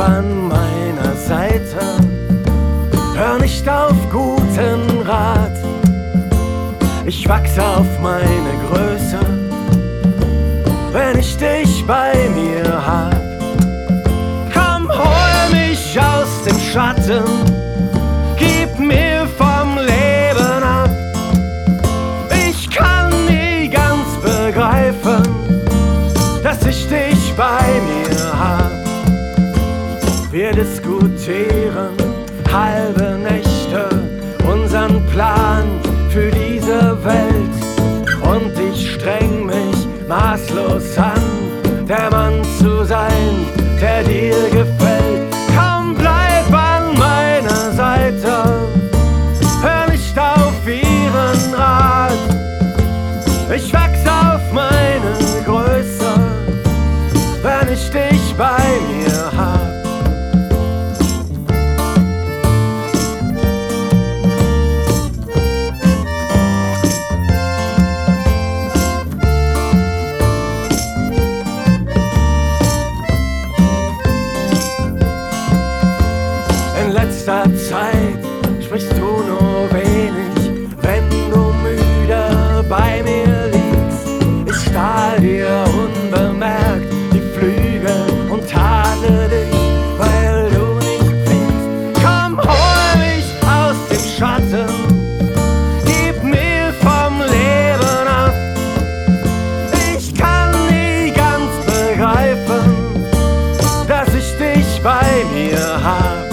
an meiner Seite. Hör nicht auf guten Rat. Ich wachse auf meine Größe, wenn ich dich bei mir hab. Komm, hol mich aus dem Schatten, gib mir vom Leben ab. Ich kann nie ganz begreifen, dass ich dich bei mir. Wir diskutieren halbe Nächte unseren Plan für diese Welt und ich streng mich maßlos an, der Mann zu sein, der dir gefällt. Komm, bleib an meiner Seite, hör nicht auf ihren Rat. Ich wachs letzter Zeit sprichst du nur wenig, wenn du müde bei mir liegst. Ich stahl dir unbemerkt die Flügel und tadle dich, weil du nicht fliegst. Komm, hol mich aus dem Schatten. Gib mir vom Leben ab. Ich kann nie ganz begreifen, dass ich dich bei mir hab.